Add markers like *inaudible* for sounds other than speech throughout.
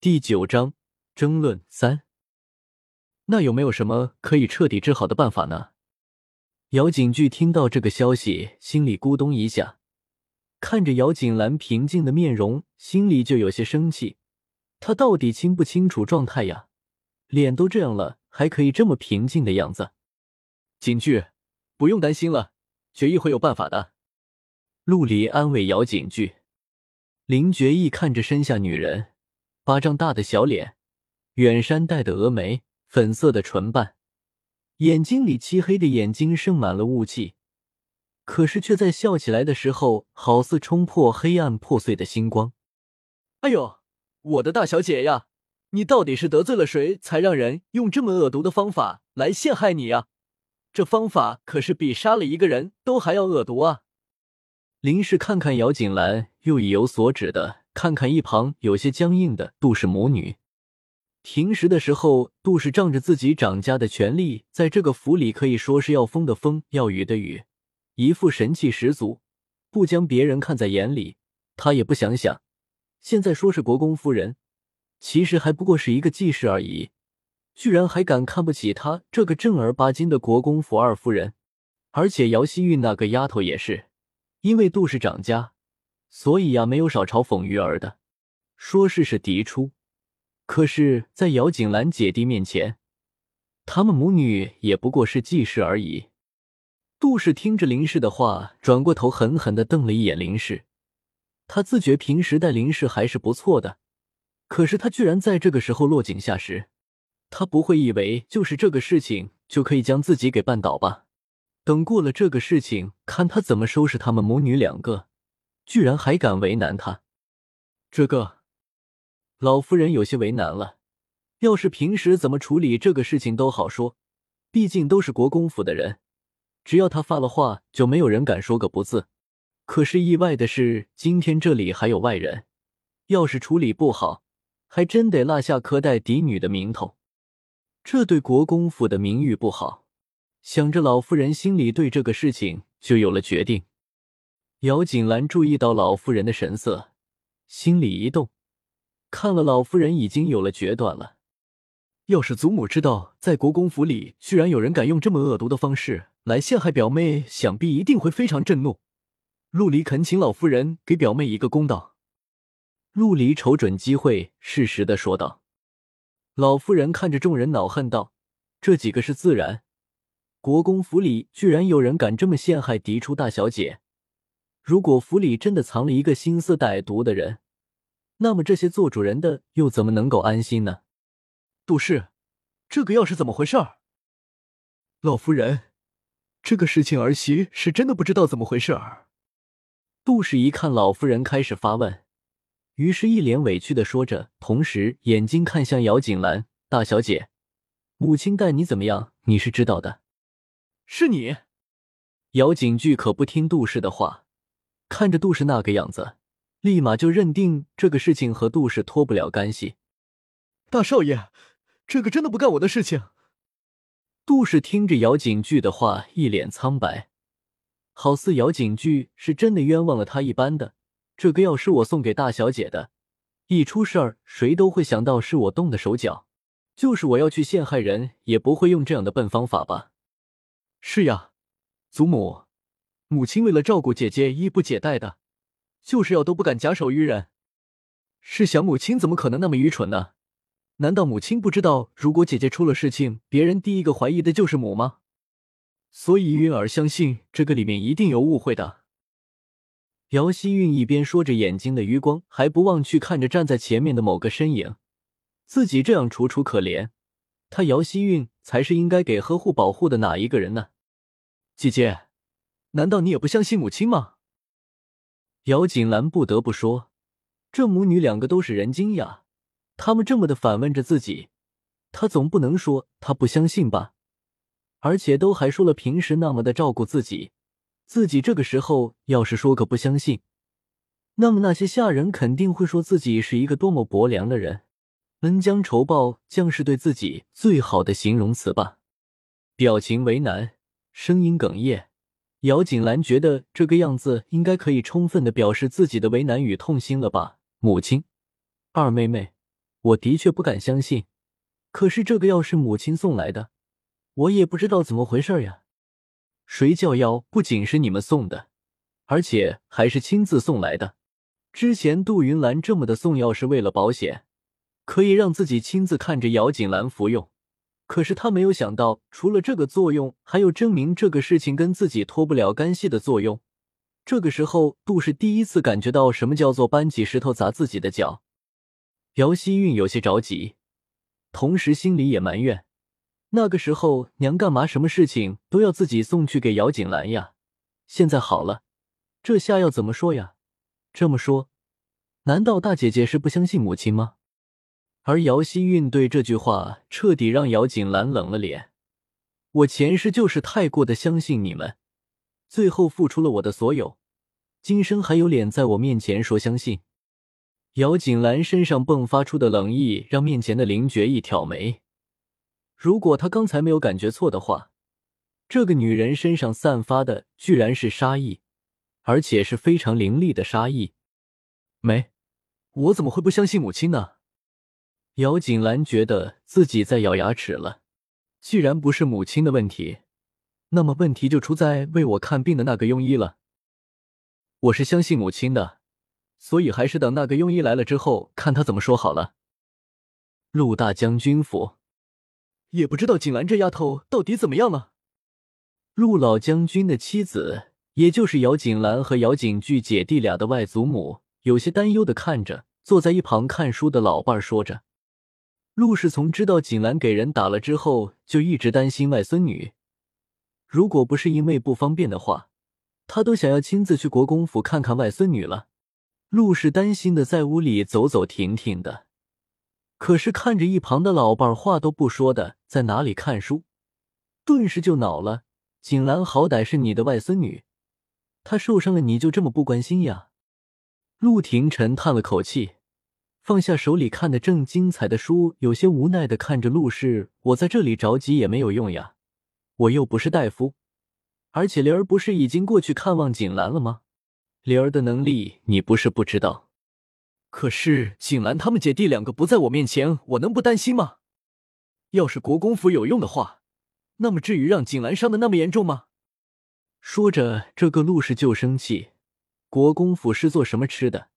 第九章争论三。那有没有什么可以彻底治好的办法呢？姚景巨听到这个消息，心里咕咚一下，看着姚景兰平静的面容，心里就有些生气。他到底清不清楚状态呀？脸都这样了，还可以这么平静的样子？景巨，不用担心了，决议会有办法的。陆离安慰姚景巨。林觉义看着身下女人，巴掌大的小脸，远山黛的峨眉，粉色的唇瓣，眼睛里漆黑的眼睛盛满了雾气，可是却在笑起来的时候，好似冲破黑暗破碎的星光。哎呦，我的大小姐呀，你到底是得罪了谁，才让人用这么恶毒的方法来陷害你呀？这方法可是比杀了一个人都还要恶毒啊！林氏看看姚锦兰，又意有所指的看看一旁有些僵硬的杜氏母女。平时的时候，杜氏仗着自己掌家的权力，在这个府里可以说是要风的风，要雨的雨，一副神气十足，不将别人看在眼里。他也不想想，现在说是国公夫人，其实还不过是一个记事而已，居然还敢看不起他这个正儿八经的国公府二夫人。而且姚希玉那个丫头也是。因为杜氏长家，所以呀，没有少嘲讽鱼儿的，说是是嫡出。可是，在姚景兰姐弟面前，他们母女也不过是记事而已。杜氏听着林氏的话，转过头狠狠的瞪了一眼林氏。他自觉平时待林氏还是不错的，可是他居然在这个时候落井下石。他不会以为就是这个事情就可以将自己给绊倒吧？等过了这个事情，看他怎么收拾他们母女两个。居然还敢为难他，这个老夫人有些为难了。要是平时怎么处理这个事情都好说，毕竟都是国公府的人，只要他发了话，就没有人敢说个不字。可是意外的是，今天这里还有外人，要是处理不好，还真得落下苛待嫡女的名头，这对国公府的名誉不好。想着，老夫人心里对这个事情就有了决定。姚锦兰注意到老妇人的神色，心里一动，看了老妇人已经有了决断了。要是祖母知道在国公府里居然有人敢用这么恶毒的方式来陷害表妹，想必一定会非常震怒。陆离恳请老夫人给表妹一个公道。陆离瞅准机会，适时的说道。老夫人看着众人，恼恨道：“这几个是自然。”国公府里居然有人敢这么陷害嫡出大小姐！如果府里真的藏了一个心思歹毒的人，那么这些做主人的又怎么能够安心呢？杜氏，这个药是怎么回事？老夫人，这个事情儿媳是真的不知道怎么回事儿。杜氏一看老夫人开始发问，于是一脸委屈的说着，同时眼睛看向姚锦兰大小姐：“母亲待你怎么样？你是知道的。”是你，姚景巨可不听杜氏的话，看着杜氏那个样子，立马就认定这个事情和杜氏脱不了干系。大少爷，这个真的不干我的事情。杜氏听着姚景巨的话，一脸苍白，好似姚景巨是真的冤枉了他一般的。这个药是我送给大小姐的，一出事儿，谁都会想到是我动的手脚。就是我要去陷害人，也不会用这样的笨方法吧。是呀，祖母，母亲为了照顾姐姐，衣不解带的，就是要都不敢假手于人。试想，母亲怎么可能那么愚蠢呢？难道母亲不知道，如果姐姐出了事情，别人第一个怀疑的就是母吗？所以云儿相信这个里面一定有误会的。姚希韵一边说着，眼睛的余光还不忘去看着站在前面的某个身影。自己这样楚楚可怜，她姚希韵。才是应该给呵护保护的哪一个人呢？姐姐，难道你也不相信母亲吗？姚锦兰不得不说，这母女两个都是人精呀。他们这么的反问着自己，她总不能说她不相信吧？而且都还说了平时那么的照顾自己，自己这个时候要是说个不相信，那么那些下人肯定会说自己是一个多么薄凉的人。恩将仇报，将是对自己最好的形容词吧。表情为难，声音哽咽。姚锦兰觉得这个样子应该可以充分的表示自己的为难与痛心了吧？母亲，二妹妹，我的确不敢相信。可是这个药是母亲送来的，我也不知道怎么回事呀。谁叫药不仅是你们送的，而且还是亲自送来的。之前杜云兰这么的送药是为了保险，可以让自己亲自看着姚锦兰服用。可是他没有想到，除了这个作用，还有证明这个事情跟自己脱不了干系的作用。这个时候，杜氏第一次感觉到什么叫做搬起石头砸自己的脚。姚希韵有些着急，同时心里也埋怨：那个时候娘干嘛什么事情都要自己送去给姚锦兰呀？现在好了，这下要怎么说呀？这么说，难道大姐姐是不相信母亲吗？而姚希韵对这句话彻底让姚锦兰冷了脸。我前世就是太过的相信你们，最后付出了我的所有，今生还有脸在我面前说相信？姚锦兰身上迸发出的冷意让面前的林觉一挑眉。如果他刚才没有感觉错的话，这个女人身上散发的居然是杀意，而且是非常凌厉的杀意。没，我怎么会不相信母亲呢？姚锦兰觉得自己在咬牙齿了。既然不是母亲的问题，那么问题就出在为我看病的那个庸医了。我是相信母亲的，所以还是等那个庸医来了之后，看他怎么说好了。陆大将军府，也不知道锦兰这丫头到底怎么样了。陆老将军的妻子，也就是姚锦兰和姚锦剧姐弟俩的外祖母，有些担忧的看着坐在一旁看书的老伴儿说着。陆氏从知道锦兰给人打了之后，就一直担心外孙女。如果不是因为不方便的话，他都想要亲自去国公府看看外孙女了。陆氏担心的在屋里走走停停的，可是看着一旁的老伴儿话都不说的在哪里看书，顿时就恼了。锦兰好歹是你的外孙女，她受伤了你就这么不关心呀？陆廷臣叹了口气。放下手里看的正精彩的书，有些无奈的看着陆氏：“我在这里着急也没有用呀，我又不是大夫，而且灵儿不是已经过去看望锦兰了吗？灵儿的能力你不是不知道，可是锦兰他们姐弟两个不在我面前，我能不担心吗？要是国公府有用的话，那么至于让锦兰伤的那么严重吗？”说着，这个陆氏就生气：“国公府是做什么吃的？”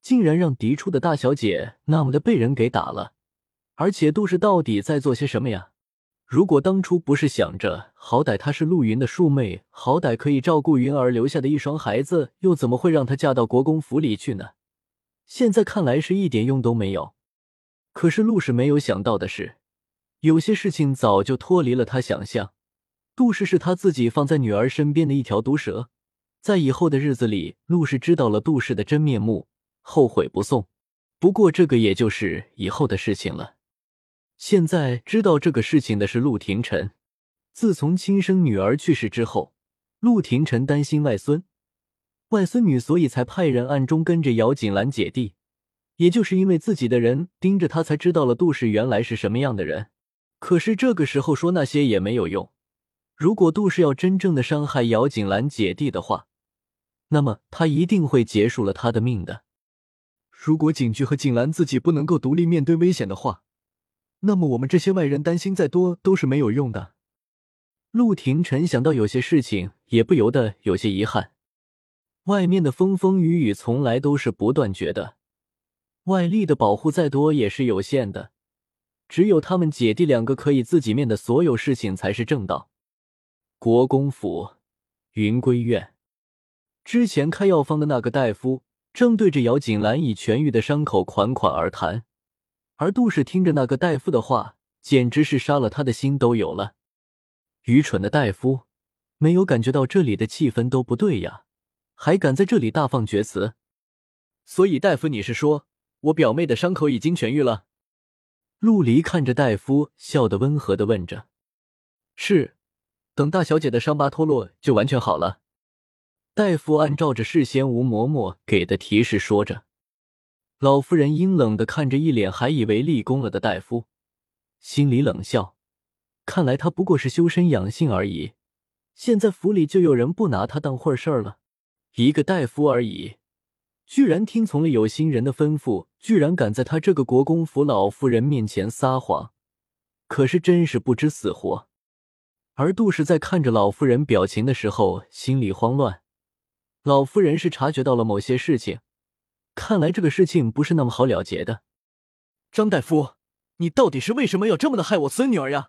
竟然让嫡出的大小姐那么的被人给打了，而且杜氏到底在做些什么呀？如果当初不是想着好歹她是陆云的庶妹，好歹可以照顾云儿留下的一双孩子，又怎么会让她嫁到国公府里去呢？现在看来是一点用都没有。可是陆氏没有想到的是，有些事情早就脱离了他想象。杜氏是他自己放在女儿身边的一条毒蛇，在以后的日子里，陆氏知道了杜氏的真面目。后悔不送，不过这个也就是以后的事情了。现在知道这个事情的是陆廷臣。自从亲生女儿去世之后，陆廷臣担心外孙、外孙女，所以才派人暗中跟着姚锦兰姐弟。也就是因为自己的人盯着他，才知道了杜氏原来是什么样的人。可是这个时候说那些也没有用。如果杜氏要真正的伤害姚锦兰姐弟的话，那么他一定会结束了他的命的。如果景局和景兰自己不能够独立面对危险的话，那么我们这些外人担心再多都是没有用的。陆廷臣想到有些事情，也不由得有些遗憾。外面的风风雨雨从来都是不断绝的，外力的保护再多也是有限的，只有他们姐弟两个可以自己面的所有事情才是正道。国公府云归院，之前开药方的那个大夫。正对着姚锦兰已痊愈的伤口款款而谈，而杜氏听着那个大夫的话，简直是杀了他的心都有了。愚蠢的大夫，没有感觉到这里的气氛都不对呀，还敢在这里大放厥词。所以大夫，你是说我表妹的伤口已经痊愈了？陆离看着大夫，笑得温和的问着：“是，等大小姐的伤疤脱落，就完全好了。”大夫按照着事先吴嬷嬷给的提示说着，老夫人阴冷的看着一脸还以为立功了的大夫，心里冷笑：看来他不过是修身养性而已，现在府里就有人不拿他当回事儿了。一个大夫而已，居然听从了有心人的吩咐，居然敢在他这个国公府老夫人面前撒谎，可是真是不知死活。而杜氏在看着老夫人表情的时候，心里慌乱。老夫人是察觉到了某些事情，看来这个事情不是那么好了结的。张大夫，你到底是为什么要这么的害我孙女儿呀？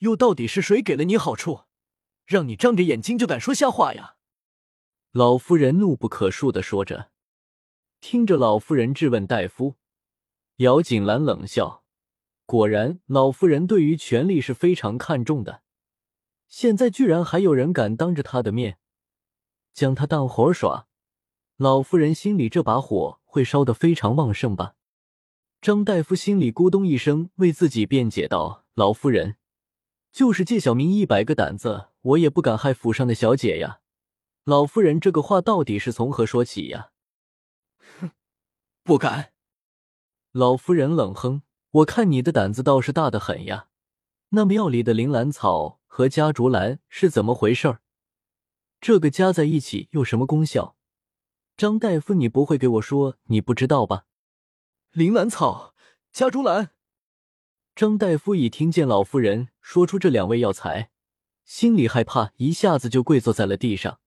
又到底是谁给了你好处，让你张着眼睛就敢说瞎话呀？老夫人怒不可恕的说着。听着老夫人质问大夫，姚锦兰冷笑。果然，老夫人对于权力是非常看重的。现在居然还有人敢当着她的面将他当活耍，老夫人心里这把火会烧得非常旺盛吧？张大夫心里咕咚一声，为自己辩解道：“老夫人，就是借小明一百个胆子，我也不敢害府上的小姐呀。老夫人这个话到底是从何说起呀？” *laughs* 哼，不敢。老夫人冷哼：“我看你的胆子倒是大的很呀。那庙里的铃兰草。”和夹竹兰是怎么回事儿？这个加在一起有什么功效？张大夫，你不会给我说你不知道吧？铃兰草、加竹兰。张大夫已听见老妇人说出这两味药材，心里害怕，一下子就跪坐在了地上。